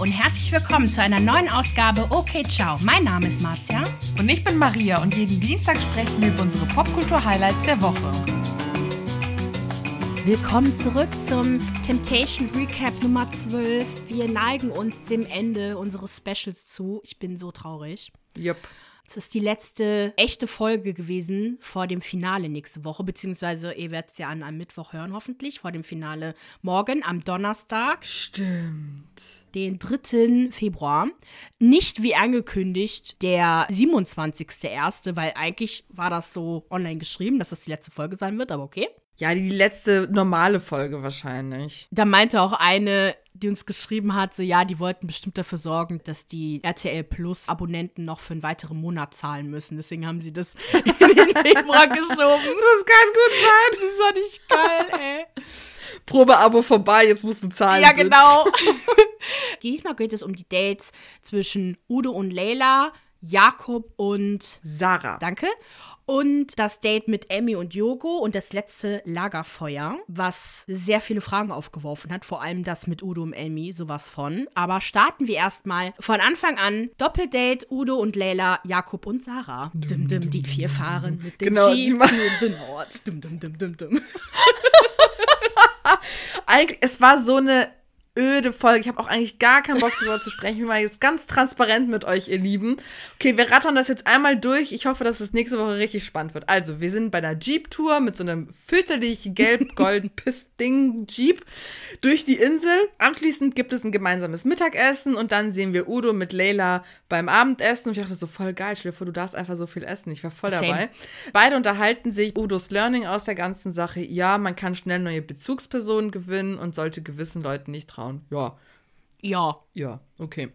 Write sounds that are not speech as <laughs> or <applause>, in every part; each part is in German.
und herzlich willkommen zu einer neuen Ausgabe Okay Ciao. Mein Name ist Marzia. Und ich bin Maria und jeden Dienstag sprechen wir über unsere Popkultur-Highlights der Woche. Willkommen zurück zum Temptation Recap Nummer 12. Wir neigen uns dem Ende unseres Specials zu. Ich bin so traurig. Jupp. Es ist die letzte echte Folge gewesen vor dem Finale nächste Woche, beziehungsweise ihr werdet es ja an einem Mittwoch hören, hoffentlich, vor dem Finale morgen am Donnerstag. Stimmt. Den 3. Februar. Nicht wie angekündigt der 27.01., weil eigentlich war das so online geschrieben, dass das die letzte Folge sein wird, aber okay. Ja, die letzte normale Folge wahrscheinlich. Da meinte auch eine, die uns geschrieben hat, so ja, die wollten bestimmt dafür sorgen, dass die RTL Plus Abonnenten noch für einen weiteren Monat zahlen müssen. Deswegen haben sie das <laughs> in den Februar geschoben. Das kann gut sein. Das war nicht geil, ey. Probeabo vorbei, jetzt musst du zahlen. Ja, genau. <laughs> Diesmal geht es um die Dates zwischen Udo und Leila, Jakob und Sarah. Danke. Und das Date mit Emmy und Yogo und das letzte Lagerfeuer, was sehr viele Fragen aufgeworfen hat, vor allem das mit Udo und Emmy, sowas von. Aber starten wir erstmal von Anfang an. Doppeldate Udo und Leila, Jakob und Sarah. Dum, dum, die vier fahren mit dem Genau, Jeep zu den Orts. Dum, dum, dum, dum, dum. <laughs> Es war so eine öde Folge. Ich habe auch eigentlich gar keinen Bock darüber zu sprechen. Ich bin mal jetzt ganz transparent mit euch, ihr Lieben. Okay, wir rattern das jetzt einmal durch. Ich hoffe, dass es nächste Woche richtig spannend wird. Also, wir sind bei einer Jeep-Tour mit so einem fürchterlich gelb-golden Piss-Ding <laughs> Jeep durch die Insel. Anschließend gibt es ein gemeinsames Mittagessen und dann sehen wir Udo mit Leila beim Abendessen. Und ich dachte so, voll geil. Stell dir vor, du darfst einfach so viel essen. Ich war voll Same. dabei. Beide unterhalten sich. Udos Learning aus der ganzen Sache. Ja, man kann schnell neue Bezugspersonen gewinnen und sollte gewissen Leuten nicht trauen. Ja, Ja. ja, okay.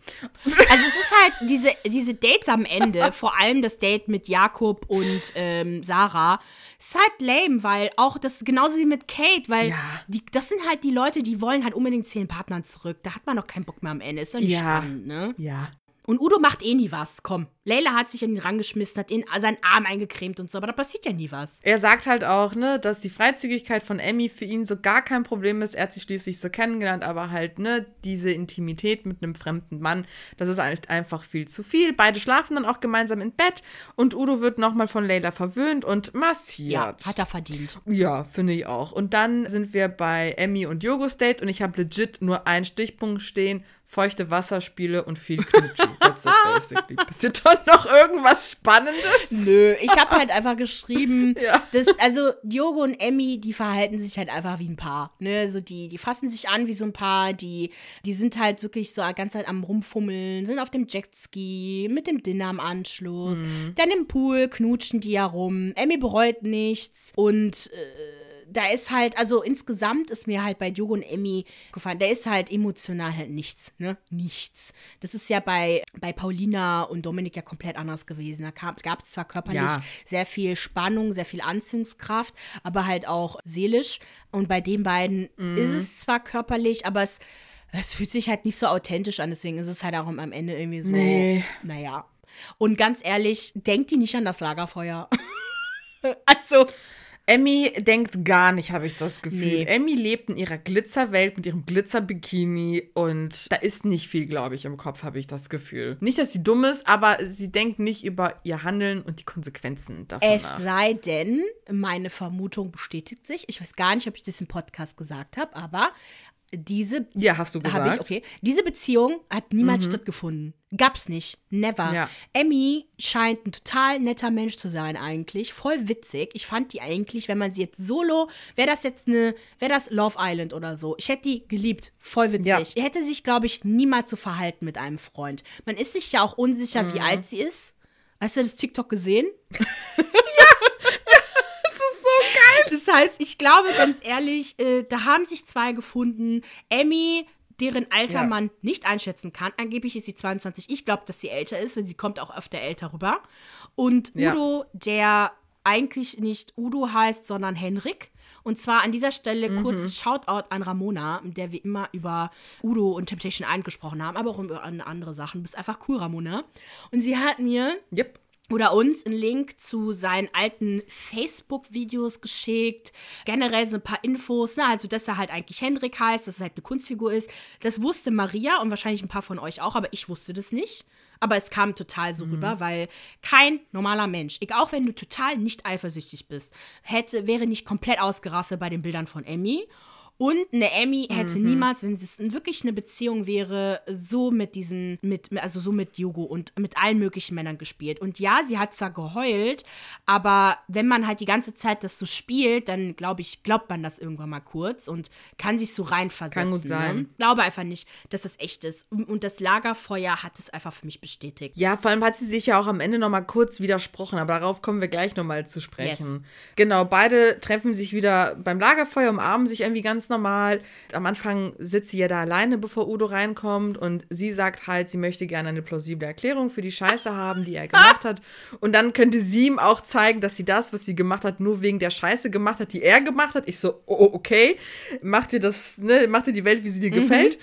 Also es ist halt diese, diese Dates am Ende, <laughs> vor allem das Date mit Jakob und ähm, Sarah, ist halt lame, weil auch das genauso wie mit Kate, weil Ja. die, das sind halt die Leute, die wollen halt unbedingt zu den Partnern zurück. Da hat man doch keinen Bock mehr am Ende. Ist doch nicht Ja. spannend, ne? Ja. Und Udo macht eh nie was. Komm. Leila hat sich an ihn rangeschmissen, hat ihn seinen Arm eingecremt und so, aber da passiert ja nie was. Er sagt halt auch, ne, dass die Freizügigkeit von Emmy für ihn so gar kein Problem ist. Er hat sie schließlich so kennengelernt, aber halt, ne, diese Intimität mit einem fremden Mann, das ist halt einfach viel zu viel. Beide schlafen dann auch gemeinsam im Bett und Udo wird nochmal von Leila verwöhnt und massiert. Ja, hat er verdient. Ja, finde ich auch. Und dann sind wir bei Emmy und Yogos Date und ich habe legit nur einen Stichpunkt stehen: feuchte Wasserspiele und viel Knutschi. <laughs> That's it basically. Passiert doch noch irgendwas Spannendes? Nö, ich habe halt einfach geschrieben, <laughs> Ja. das, also Diogo und Emmy, die verhalten sich halt einfach wie ein Paar. Ne? Also die, die fassen sich an wie so ein Paar, die, die sind halt wirklich so die ganze Zeit am Rumfummeln, sind auf dem Jetski, mit dem Dinner am Anschluss, dann im Pool knutschen die ja rum. Emmy bereut nichts und äh, da ist halt, also insgesamt ist mir halt bei Diogo und Emmy gefallen, da ist halt emotional halt nichts, ne? Nichts. Das ist ja bei, bei Paulina und Dominik ja komplett anders gewesen. Da gab es zwar körperlich Ja. sehr viel Spannung, sehr viel Anziehungskraft, aber halt auch seelisch. Und bei den beiden Mhm. ist es zwar körperlich, aber es, es fühlt sich halt nicht so authentisch an. Deswegen ist es halt auch am Ende irgendwie so, Nee. naja. Und ganz ehrlich, denkt die nicht an das Lagerfeuer. <laughs> also, Emmy denkt gar nicht, habe ich das Gefühl. Nee. Emmy lebt in ihrer Glitzerwelt mit ihrem Glitzerbikini und da ist nicht viel, glaube ich, im Kopf, habe ich das Gefühl. Nicht, dass sie dumm ist, aber sie denkt nicht über ihr Handeln und die Konsequenzen davon es nach. sei denn, meine Vermutung bestätigt sich. Ich weiß gar nicht, ob ich das im Podcast gesagt habe, aber diese Ja, hast du gesagt. ich, okay. Diese Beziehung hat niemals stattgefunden. Gab's nicht. Never. Ja. Emmy scheint ein total netter Mensch zu sein, eigentlich. Voll witzig. Ich fand die eigentlich, wenn man sie jetzt solo, wäre das jetzt eine, wäre das Love Island oder so. Ich hätte die geliebt. Voll witzig. Ja. Er hätte sich, glaube ich, niemals so verhalten mit einem Freund. Man ist sich ja auch unsicher, Mhm. wie alt sie ist. Hast du das TikTok gesehen? <laughs> Geil. Das heißt, ich glaube ganz ehrlich, äh, da haben sich zwei gefunden. Emmy, deren Alter Ja. man nicht einschätzen kann. Angeblich ist sie 22. Ich glaube, dass sie älter ist, weil sie kommt auch öfter älter rüber. Und Ja. Udo, der eigentlich nicht Udo heißt, sondern Henrik. Und zwar an dieser Stelle Mhm. kurz Shoutout an Ramona, mit der wir immer über Udo und Temptation 1 gesprochen haben, aber auch über andere Sachen. Du bist einfach cool, Ramona. Und sie hat mir Yep. Oder uns einen Link zu seinen alten Facebook-Videos geschickt. Generell so ein paar Infos, ne? also dass er halt eigentlich Hendrik heißt, dass er halt eine Kunstfigur ist. Das wusste Maria und wahrscheinlich ein paar von euch auch, aber ich wusste das nicht. Aber es kam total so mhm. rüber, weil kein normaler Mensch, auch wenn du total nicht eifersüchtig bist, hätte, wäre nicht komplett ausgerastet bei den Bildern von Emmy. Und eine Emmy hätte mhm. niemals, wenn es wirklich eine Beziehung wäre, so mit diesen, mit, also so mit Yogo und mit allen möglichen Männern gespielt. Und ja, sie hat zwar geheult, aber wenn man halt die ganze Zeit das so spielt, dann glaube ich, glaubt man das irgendwann mal kurz und kann sich so reinversetzen. Kann gut ne? sein. Ne? Glaube einfach nicht, dass es echt ist. Und das Lagerfeuer hat es einfach für mich bestätigt. Ja, vor allem hat sie sich ja auch am Ende noch mal kurz widersprochen, aber darauf kommen wir gleich noch mal zu sprechen. Yes. Genau, beide treffen sich wieder beim Lagerfeuer, umarmen sich irgendwie ganz normal. Am Anfang sitzt sie ja da alleine, bevor Udo reinkommt und sie sagt halt, sie möchte gerne eine plausible Erklärung für die Scheiße haben, die er gemacht hat. Und dann könnte sie ihm auch zeigen, dass sie das, was sie gemacht hat, nur wegen der Scheiße gemacht hat, die er gemacht hat. Ich so, oh, okay, mach dir das, ne, mach dir die Welt, wie sie dir mhm. gefällt.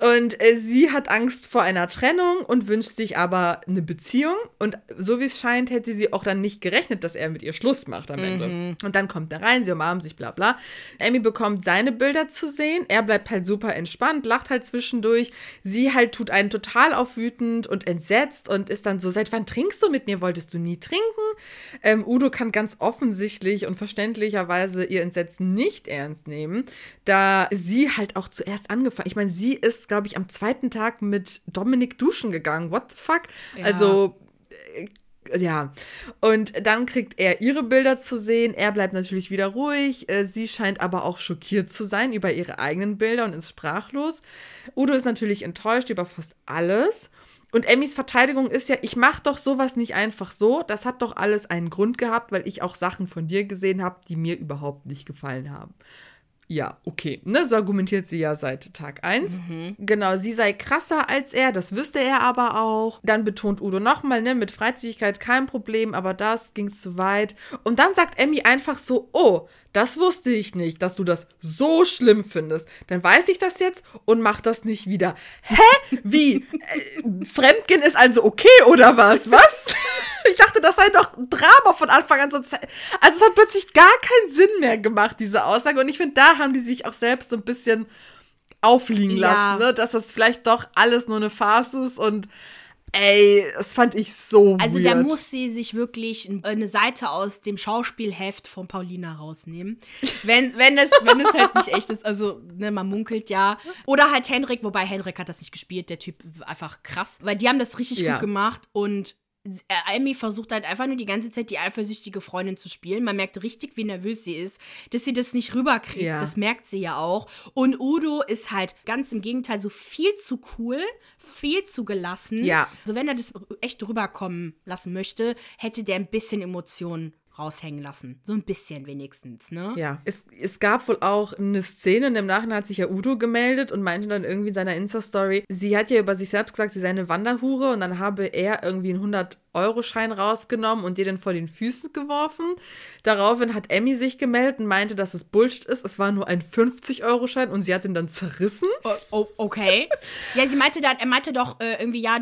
Und äh, sie hat Angst vor einer Trennung und wünscht sich aber eine Beziehung. Und so wie es scheint, hätte sie auch dann nicht gerechnet, dass er mit ihr Schluss macht am Ende. Mhm. Und dann kommt er rein, sie umarmen sich, bla bla. Amy bekommt seine Bilder zu sehen. Er bleibt halt super entspannt, lacht halt zwischendurch. Sie halt tut einen total auf wütend und entsetzt und ist dann so: Seit wann trinkst du mit mir? Wolltest du nie trinken? Ähm, Udo kann ganz offensichtlich und verständlicherweise ihr Entsetzen nicht ernst nehmen, da sie halt auch zuerst angefangen. Ich meine, sie ist glaube ich, am zweiten Tag mit Dominik duschen gegangen. What the fuck? Ja. Also, ja. Und dann kriegt er ihre Bilder zu sehen. Er bleibt natürlich wieder ruhig. Äh, sie scheint aber auch schockiert zu sein über ihre eigenen Bilder und ist sprachlos. Udo ist natürlich enttäuscht über fast alles. Und Emmys Verteidigung ist ja, ich mache doch sowas nicht einfach so. Das hat doch alles einen Grund gehabt, weil ich auch Sachen von dir gesehen habe, die mir überhaupt nicht gefallen haben. Ja, okay. Ne, so argumentiert sie ja seit Tag 1. Mhm. Genau, sie sei krasser als er, das wüsste er aber auch. Dann betont Udo nochmal, ne, mit Freizügigkeit kein Problem, aber das ging zu weit. Und dann sagt Emmy einfach so, oh, das wusste ich nicht, dass du das so schlimm findest. Dann weiß ich das jetzt und mach das nicht wieder. Hä? Wie? äh, Fremdgehen ist also okay oder was? Was? Ich dachte, das sei doch ein Drama von Anfang an. Also es hat plötzlich gar keinen Sinn mehr gemacht, diese Aussage. Und ich finde, da haben die sich auch selbst so ein bisschen aufliegen lassen, ja. ne? dass das vielleicht doch alles nur eine Farce ist und Ey, das fand ich so Also weird. da muss sie sich wirklich eine Seite aus dem Schauspielheft von Paulina rausnehmen. Wenn, wenn, es, wenn es halt nicht echt ist. Also, ne, man munkelt ja. Oder halt Henrik, wobei Henrik hat das nicht gespielt, der Typ einfach krass. Weil die haben das richtig ja. gut gemacht und Amy versucht halt einfach nur die ganze Zeit die eifersüchtige Freundin zu spielen. Man merkt richtig, wie nervös sie ist, dass sie das nicht rüberkriegt. Ja. Das merkt sie ja auch. Und Udo ist halt ganz im Gegenteil so viel zu cool, viel zu gelassen. Ja. Also wenn er das echt rüberkommen lassen möchte, hätte der ein bisschen Emotionen raushängen lassen. So ein bisschen wenigstens, ne? Ja. Es, es gab wohl auch eine Szene, und im Nachhinein hat sich ja Udo gemeldet und meinte dann irgendwie in seiner Insta-Story, sie hat ja über sich selbst gesagt, sie sei eine Wanderhure und dann habe er irgendwie einen 100 Euro-Schein rausgenommen und dir den vor den Füßen geworfen. Daraufhin hat Emmy sich gemeldet und meinte, dass es Bullshit ist. Es war nur ein 50-Euro-Schein und sie hat ihn dann zerrissen. Oh, oh, okay. ja, sie meinte dann, er meinte doch äh, irgendwie, ja,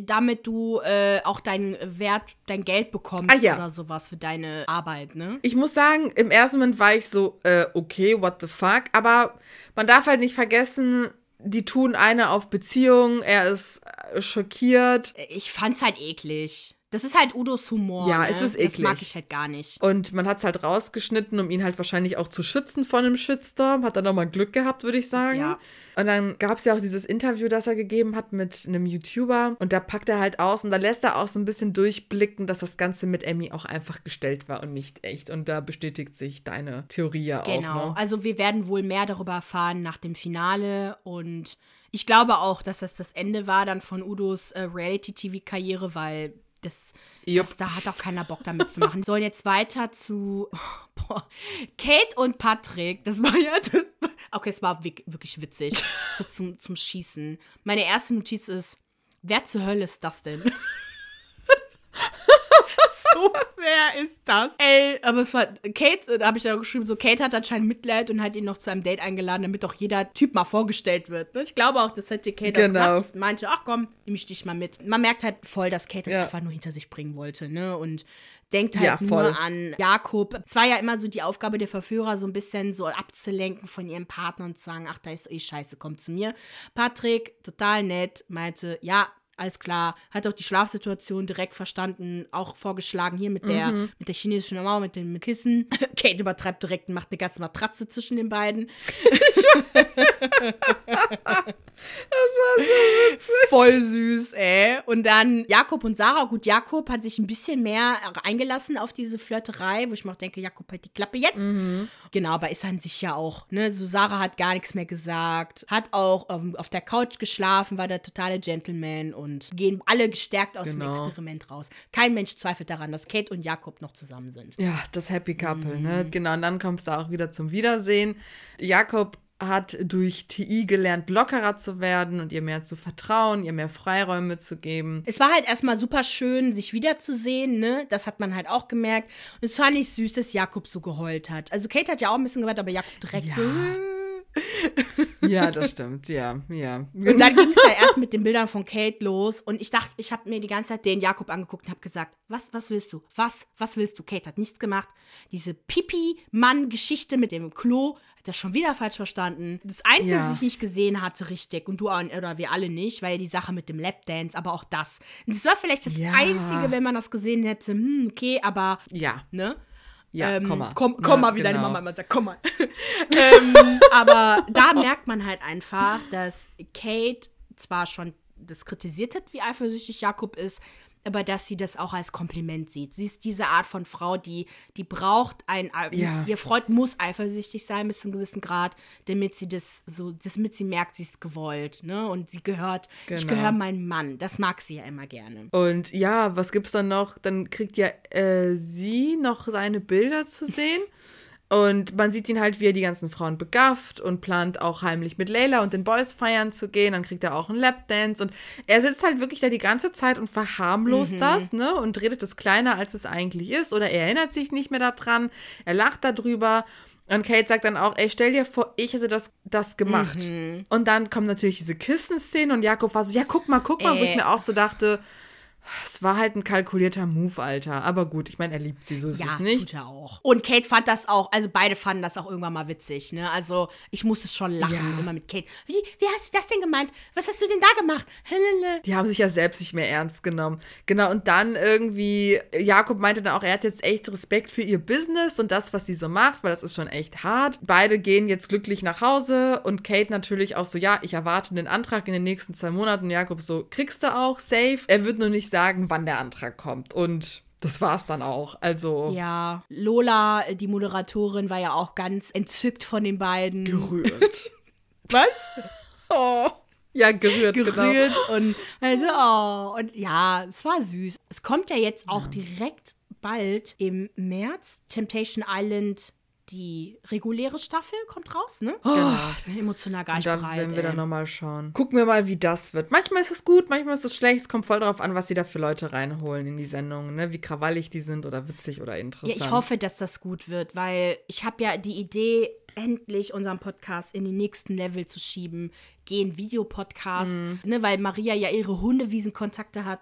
damit du äh, auch deinen Wert, dein Geld bekommst ah, ja. oder sowas für deine Arbeit, ne? Ich muss sagen, im ersten Moment war ich so, äh, okay, what the fuck? Aber man darf halt nicht vergessen, die tun eine auf Beziehung, er ist äh, schockiert. Ich fand's halt eklig. Das ist halt Udos Humor. Ja, ne? es ist eklig. Das mag ich halt gar nicht. Und man hat es halt rausgeschnitten, um ihn halt wahrscheinlich auch zu schützen von einem Shitstorm. Hat er nochmal Glück gehabt, würde ich sagen. Ja. Und dann gab es ja auch dieses Interview, das er gegeben hat mit einem YouTuber. Und da packt er halt aus und da lässt er auch so ein bisschen durchblicken, dass das Ganze mit Emmy auch einfach gestellt war und nicht echt. Und da bestätigt sich deine Theorie ja genau. auch. Genau. Ne? Also wir werden wohl mehr darüber erfahren nach dem Finale und ich glaube auch, dass das das Ende war dann von Udos äh, Reality-TV-Karriere, weil das, das, da hat auch keiner Bock damit zu machen. Sollen jetzt weiter zu <laughs> boah, Kate und Patrick. Das war ja. Okay, es war wirklich witzig. <laughs> So zum, zum Schießen. Meine erste Notiz ist: Wer zur Hölle ist das denn? So <laughs> Wer ist das? Ey, aber es war Kate, da habe ich ja geschrieben, so Kate hat anscheinend Mitleid und hat ihn noch zu einem Date eingeladen, damit doch jeder Typ mal vorgestellt wird. Ne? Ich glaube auch, das hätte Kate Genau. auch gemacht. Meinte, ach komm, nehme ich dich mal mit. Man merkt halt voll, dass Kate das Ja. einfach nur hinter sich bringen wollte, ne? Und denkt halt Ja, voll. nur an Jakob. Es war ja immer so die Aufgabe der Verführer, so ein bisschen so abzulenken von ihrem Partner und zu sagen, ach, da ist eh scheiße, komm zu mir. Patrick, total nett, meinte, ja, alles klar, hat auch die Schlafsituation direkt verstanden, auch vorgeschlagen hier mit der, Mhm. mit der chinesischen Mauer, mit dem Kissen. <laughs> Kate übertreibt direkt und macht eine ganze Matratze zwischen den beiden. Voll süß, ey. Und dann Jakob und Sarah. Gut, Jakob hat sich ein bisschen mehr eingelassen auf diese Flirterei, wo ich mir auch denke, Jakob hat die Klappe jetzt. Genau, aber ist an sich ja auch, ne? So Sarah hat gar nichts mehr gesagt, hat auch auf, auf der Couch geschlafen, war der totale Gentleman und gehen alle gestärkt aus dem Genau. Experiment raus. Kein Mensch zweifelt daran, dass Kate und Jakob noch zusammen sind. Ja, das Happy Couple, Mhm. ne? Genau, und dann kommst du auch wieder zum Wiedersehen. Jakob hat durch TI gelernt, lockerer zu werden und ihr mehr zu vertrauen, ihr mehr Freiräume zu geben. Es war halt erstmal super schön, sich wiederzusehen, ne? Das hat man halt auch gemerkt. Und es war nicht süß, dass Jakob so geheult hat. Also Kate hat ja auch ein bisschen geheult, aber Jakob direkt Ja. <laughs> Ja, das stimmt, ja, ja. Und dann ging es ja erst mit den Bildern von Kate los. Und ich dachte, ich habe mir die ganze Zeit den Jakob angeguckt und habe gesagt, was, was willst du? Was, was willst du? Kate hat nichts gemacht. Diese Pipi-Mann-Geschichte mit dem Klo hat er schon wieder falsch verstanden. Das Einzige, Ja. was ich nicht gesehen hatte, richtig, und du oder wir alle nicht, war ja die Sache mit dem Lapdance, aber auch das. Und das war vielleicht das Ja. Einzige, wenn man das gesehen hätte, hm, okay, aber, Ja, ne? Ja, Ähm, komm mal. Komm, komm Ja, mal, wie deine genau. Mama immer sagt, komm mal. <laughs> ähm, aber da <laughs> merkt man halt einfach, dass Kate zwar schon das kritisiert hat, wie eifersüchtig Jakob ist, aber dass sie das auch als Kompliment sieht. Sie ist diese Art von Frau, die, die braucht ein, Ja. ihr Freund muss eifersüchtig sein bis zu einem gewissen Grad, damit sie das so, damit sie merkt, sie ist gewollt, ne? Und sie gehört, ich Genau. gehöre meinem Mann. Das mag sie ja immer gerne. Und ja, was gibt's dann noch? Dann kriegt ja äh, sie noch seine Bilder zu sehen. <laughs> Und man sieht ihn halt, wie er die ganzen Frauen begafft und plant auch heimlich mit Layla und den Boys feiern zu gehen. Dann kriegt er auch einen Lapdance. Und er sitzt halt wirklich da die ganze Zeit und verharmlost das, ne? Und redet es kleiner, als es eigentlich ist. Oder er erinnert sich nicht mehr daran. Er lacht darüber. Und Kate sagt dann auch, ey, stell dir vor, ich hätte das, das gemacht. Und dann kommt natürlich diese Kissenszene und Jakob war so, ja, guck mal, guck mal, wo ich Äh. mir auch so dachte, es war halt ein kalkulierter Move, Alter. Aber gut, ich meine, er liebt sie, so ist Ja, es nicht. tut er auch. Und Kate fand das auch, also beide fanden das auch irgendwann mal witzig, ne? Also ich musste schon lachen, Ja. immer mit Kate. Wie, wie hast du das denn gemeint? Was hast du denn da gemacht? Die haben sich ja selbst nicht mehr ernst genommen. Genau, und dann irgendwie, Jakob meinte dann auch, er hat jetzt echt Respekt für ihr Business und das, was sie so macht, weil das ist schon echt hart. Beide gehen jetzt glücklich nach Hause und Kate natürlich auch so, ja, ich erwarte den Antrag in den nächsten zwei Monaten. Jakob so, kriegst du auch, safe. Er wird nur nicht sagen, wann der Antrag kommt. Und das war's dann auch. Also Ja, Lola, die Moderatorin, war ja auch ganz entzückt von den beiden. gerührt. <laughs> Was? oh. Ja, gerührt, genau. Gerührt und also, oh, und ja, es war süß. Es kommt ja jetzt auch direkt bald im März Temptation Island die reguläre Staffel kommt raus, ne? Genau. Ich bin emotional gar nicht Da bereit. werden wir dann nochmal schauen. Gucken wir mal, wie das wird. Manchmal ist es gut, manchmal ist es schlecht. Es kommt voll darauf an, was sie da für Leute reinholen in die Sendung. Ne? Wie krawallig die sind oder witzig oder Ja, interessant. ich hoffe, dass das gut wird, weil ich habe ja die Idee, endlich unseren Podcast in den nächsten Level zu schieben. Gehen Videopodcast, Mhm. ne, weil Maria ja ihre Hundewiesenkontakte hat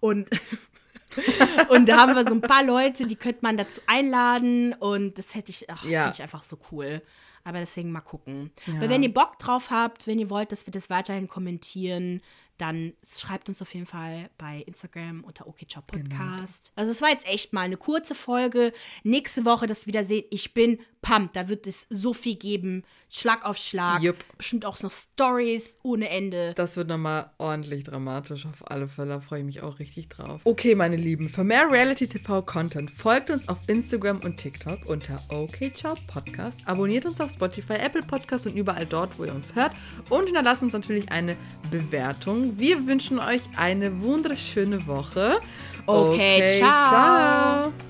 und <laughs> <laughs> und da haben wir so ein paar Leute, die könnte man dazu einladen und das hätte ich, ach, Ja. finde ich einfach so cool. Aber deswegen mal gucken. Aber wenn ihr Bock drauf habt, wenn ihr wollt, dass wir das weiterhin kommentieren, dann schreibt uns auf jeden Fall bei Instagram unter OKCiao Podcast. Also es war jetzt echt mal eine kurze Folge. Nächste Woche das Wiedersehen. Ich bin pumped. Da wird es so viel geben. Schlag auf Schlag. Jupp. Bestimmt auch noch Stories ohne Ende. Das wird nochmal ordentlich dramatisch auf alle Fälle. Da freue ich mich auch richtig drauf. Okay, meine Lieben, für mehr Reality-TV-Content folgt uns auf Instagram und TikTok unter OK Ciao Podcast. Abonniert uns auf Spotify, Apple Podcast und überall dort, wo ihr uns hört. Und hinterlasst uns natürlich eine Bewertung. Wir wünschen euch eine wunderschöne Woche. Okay, ciao. ciao.